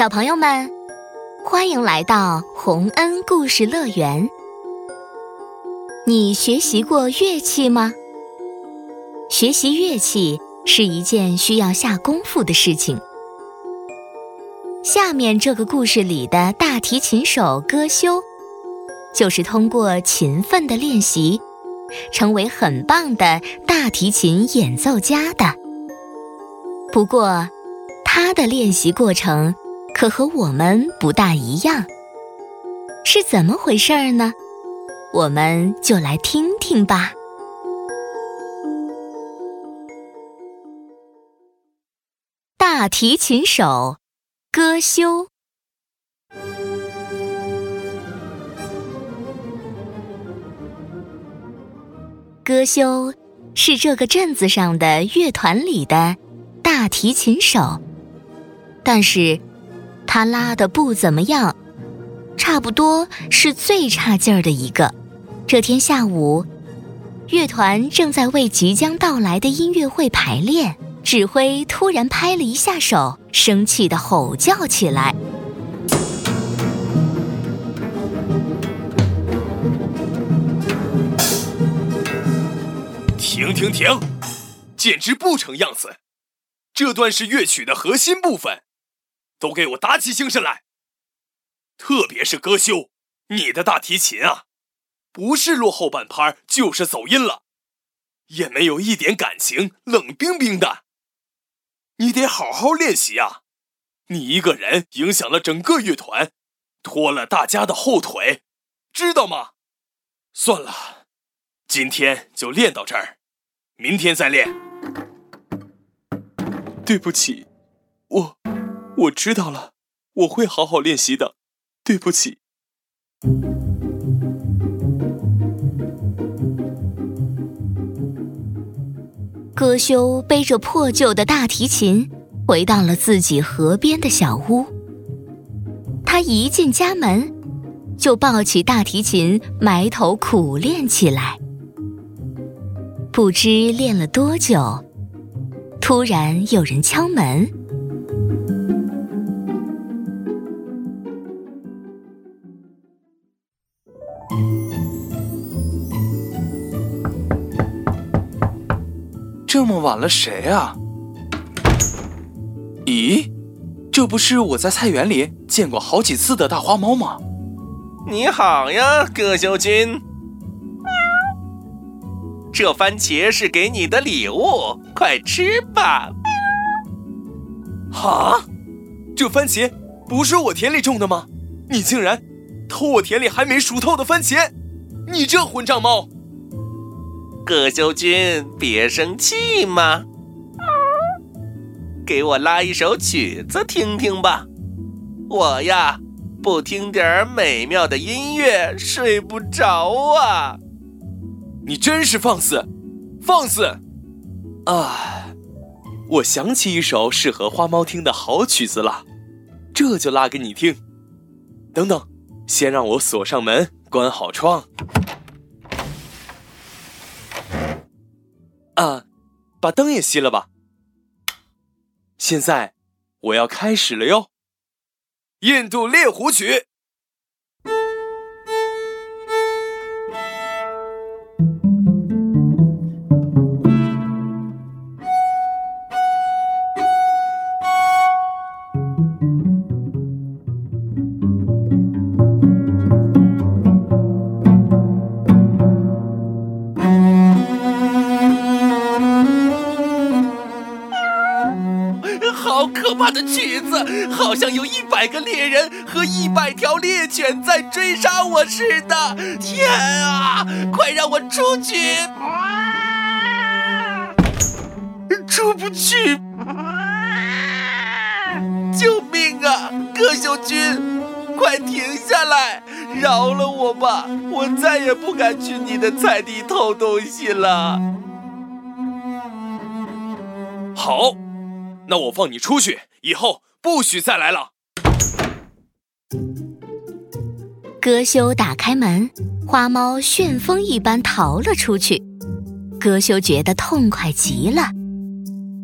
小朋友们，欢迎来到洪恩故事乐园。你学习过乐器吗？学习乐器是一件需要下功夫的事情。下面这个故事里的大提琴手歌修，就是通过勤奋的练习，成为很棒的大提琴演奏家的。不过，他的练习过程。可和我们不大一样，是怎么回事儿呢？我们就来听听吧。大提琴手歌修，歌修是这个镇子上的乐团里的大提琴手，但是。他拉的不怎么样，差不多是最差劲儿的一个。这天下午，乐团正在为即将到来的音乐会排练，指挥突然拍了一下手，生气的吼叫起来：“停停停！简直不成样子！这段是乐曲的核心部分。”都给我打起精神来！特别是歌修，你的大提琴啊，不是落后半拍就是走音了，也没有一点感情，冷冰冰的。你得好好练习啊！你一个人影响了整个乐团，拖了大家的后腿，知道吗？算了，今天就练到这儿，明天再练。对不起，我。我知道了，我会好好练习的。对不起。歌修背着破旧的大提琴，回到了自己河边的小屋。他一进家门，就抱起大提琴，埋头苦练起来。不知练了多久，突然有人敲门。这么晚了，谁啊？咦，这不是我在菜园里见过好几次的大花猫吗？你好呀，葛修君。这番茄是给你的礼物，快吃吧。哈，这番茄不是我田里种的吗？你竟然偷我田里还没熟透的番茄！你这混账猫！葛修君，别生气嘛，给我拉一首曲子听听吧。我呀，不听点美妙的音乐睡不着啊。你真是放肆，放肆！啊，我想起一首适合花猫听的好曲子了，这就拉给你听。等等，先让我锁上门，关好窗。啊，把灯也熄了吧。现在我要开始了哟，《印度猎狐曲》。可怕的曲子，好像有一百个猎人和一百条猎犬在追杀我似的。天啊！快让我出去！出不去！救命啊！葛秀君，快停下来，饶了我吧！我再也不敢去你的菜地偷东西了。好。那我放你出去，以后不许再来了。歌修打开门，花猫旋风一般逃了出去。歌修觉得痛快极了，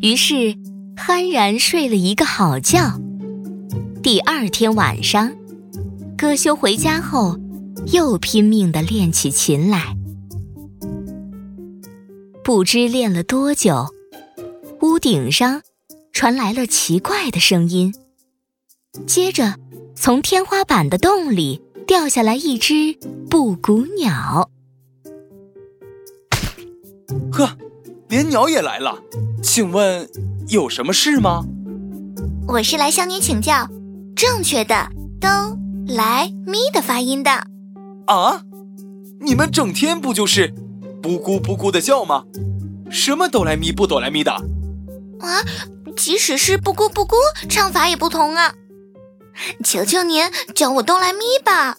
于是酣然睡了一个好觉。第二天晚上，歌修回家后，又拼命的练起琴来。不知练了多久，屋顶上传来了奇怪的声音。接着，从天花板的洞里掉下来一只布谷鸟。呵，连鸟也来了，请问有什么事吗？我是来向你请教正确的哆来咪的发音的。啊，你们整天不就是布咕布咕的叫吗？什么哆来咪不哆来咪的？啊，即使是布谷布谷，唱法也不同啊。求求您教我哆来咪吧，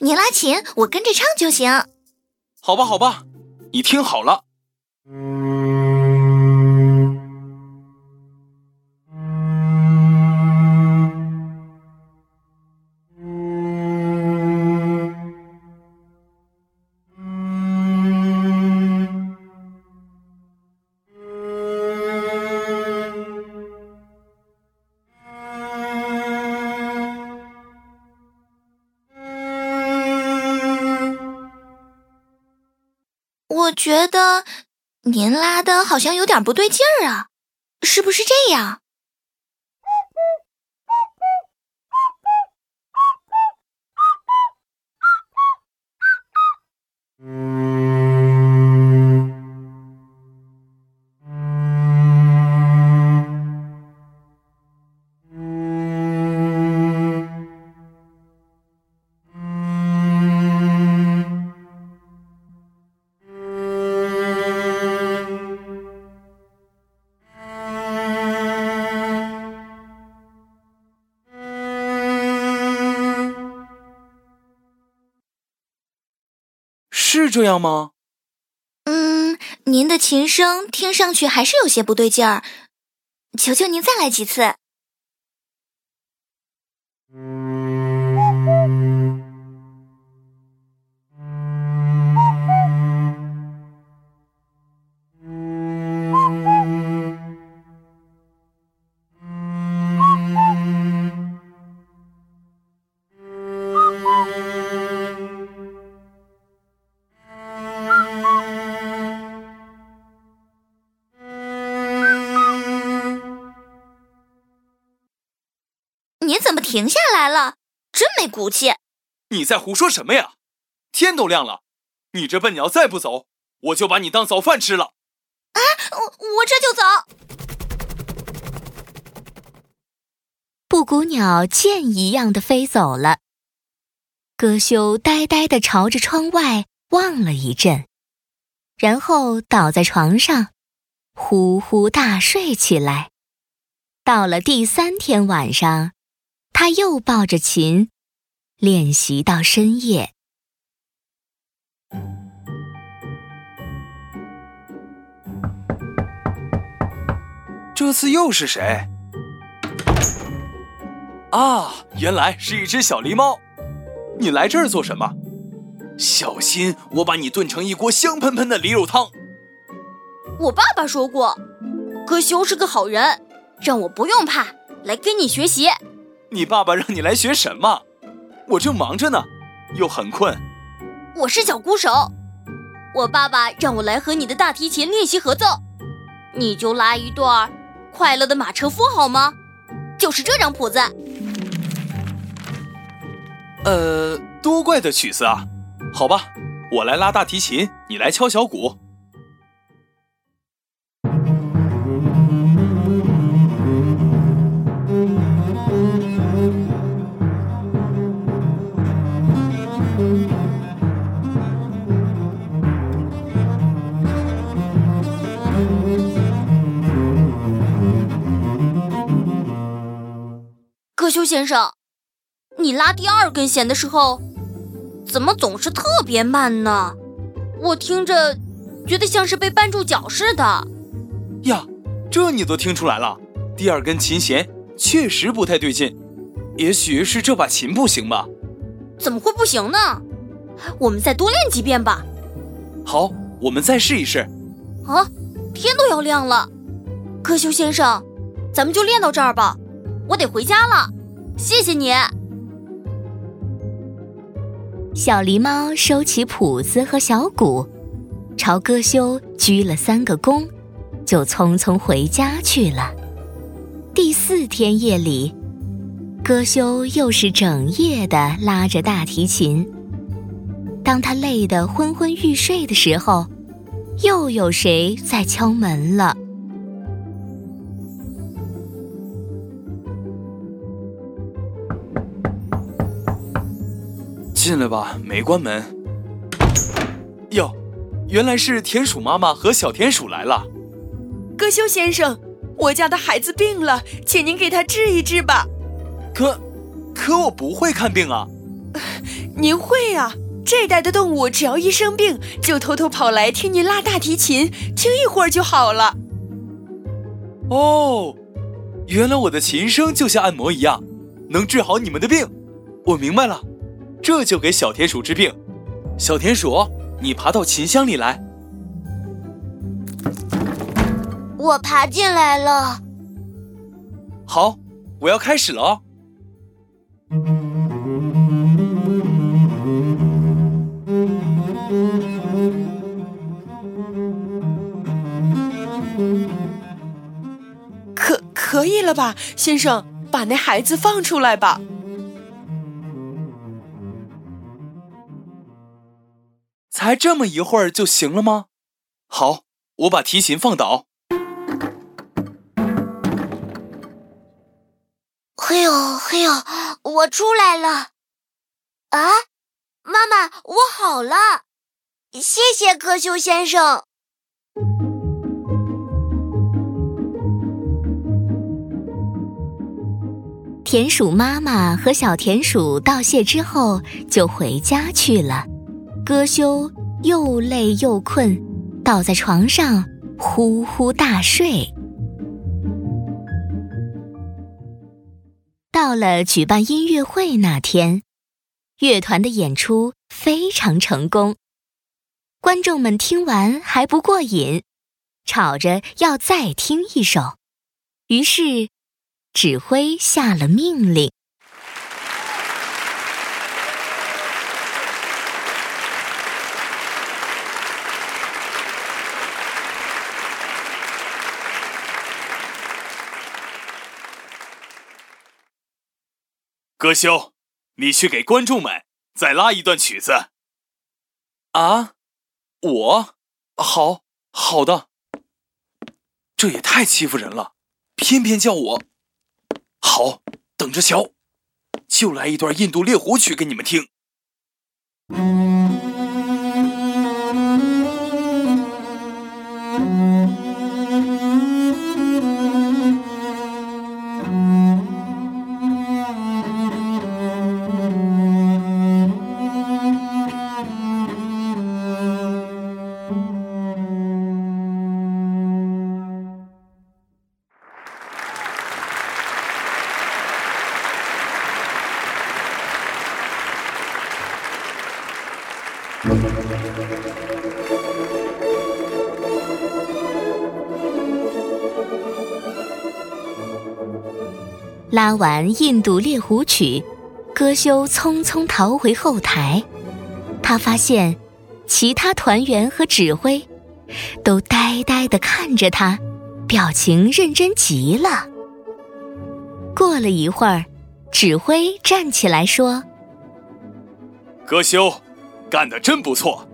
你拉琴，我跟着唱就行。好吧，好吧，你听好了。觉得您拉的好像有点不对劲儿啊，是不是这样？是这样吗？嗯，您的琴声听上去还是有些不对劲儿，求求您再来几次。停下来了？真没骨气！你在胡说什么呀？天都亮了，你这笨鸟再不走，我就把你当早饭吃了。啊，我我这就走。布谷鸟箭一样的飞走了。葛修呆呆的朝着窗外望了一阵，然后倒在床上，呼呼大睡起来。到了第三天晚上。他又抱着琴，练习到深夜。这次又是谁？啊，原来是一只小狸猫。你来这儿做什么？小心我把你炖成一锅香喷喷的梨肉汤。我爸爸说过，葛修是个好人，让我不用怕，来跟你学习。你爸爸让你来学什么？我正忙着呢，又很困。我是小鼓手，我爸爸让我来和你的大提琴练习合奏，你就拉一段《快乐的马车夫》好吗？就是这张谱子。呃，多怪的曲子啊！好吧，我来拉大提琴，你来敲小鼓。葛修先生，你拉第二根弦的时候，怎么总是特别慢呢？我听着觉得像是被绊住脚似的。呀，这你都听出来了？第二根琴弦确实不太对劲，也许是这把琴不行吧？怎么会不行呢？我们再多练几遍吧。好，我们再试一试。啊，天都要亮了，歌修先生，咱们就练到这儿吧。我得回家了。谢谢你。小狸猫收起谱子和小鼓，朝歌修鞠了三个躬，就匆匆回家去了。第四天夜里，歌修又是整夜的拉着大提琴。当他累得昏昏欲睡的时候，又有谁在敲门了？进来吧，没关门。哟，原来是田鼠妈妈和小田鼠来了。葛修先生，我家的孩子病了，请您给他治一治吧。可，可我不会看病啊。您会啊！这代的动物只要一生病，就偷偷跑来听您拉大提琴，听一会儿就好了。哦，原来我的琴声就像按摩一样，能治好你们的病。我明白了。这就给小田鼠治病。小田鼠，你爬到琴箱里来。我爬进来了。好，我要开始了哦。可可以了吧，先生，把那孩子放出来吧。才这么一会儿就行了吗？好，我把提琴放倒。嘿呦嘿呦，我出来了！啊，妈妈，我好了，谢谢柯修先生。田鼠妈妈和小田鼠道谢之后，就回家去了。歌修又累又困，倒在床上呼呼大睡。到了举办音乐会那天，乐团的演出非常成功。观众们听完还不过瘾，吵着要再听一首。于是，指挥下了命令。歌修，你去给观众们再拉一段曲子。啊，我，好好的。这也太欺负人了，偏偏叫我。好，等着瞧，就来一段印度猎狐曲给你们听。拉完《印度猎狐曲》，歌修匆匆逃回后台。他发现，其他团员和指挥都呆呆地看着他，表情认真极了。过了一会儿，指挥站起来说：“歌修，干得真不错，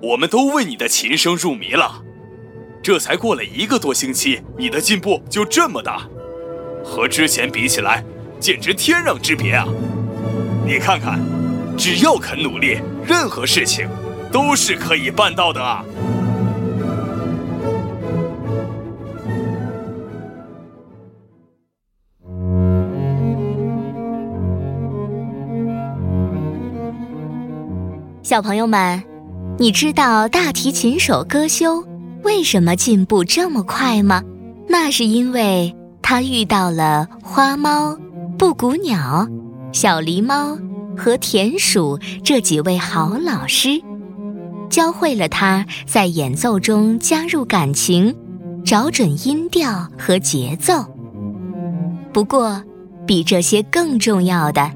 我们都为你的琴声入迷了。这才过了一个多星期，你的进步就这么大。”和之前比起来，简直天壤之别啊！你看看，只要肯努力，任何事情都是可以办到的啊！小朋友们，你知道大提琴手歌修为什么进步这么快吗？那是因为。他遇到了花猫、布谷鸟、小狸猫和田鼠这几位好老师，教会了他在演奏中加入感情，找准音调和节奏。不过，比这些更重要的，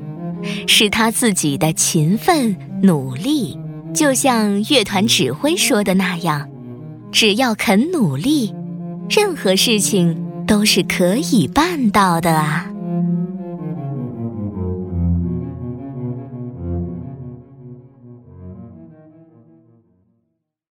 是他自己的勤奋努力。就像乐团指挥说的那样，只要肯努力，任何事情都是可以办到的啊。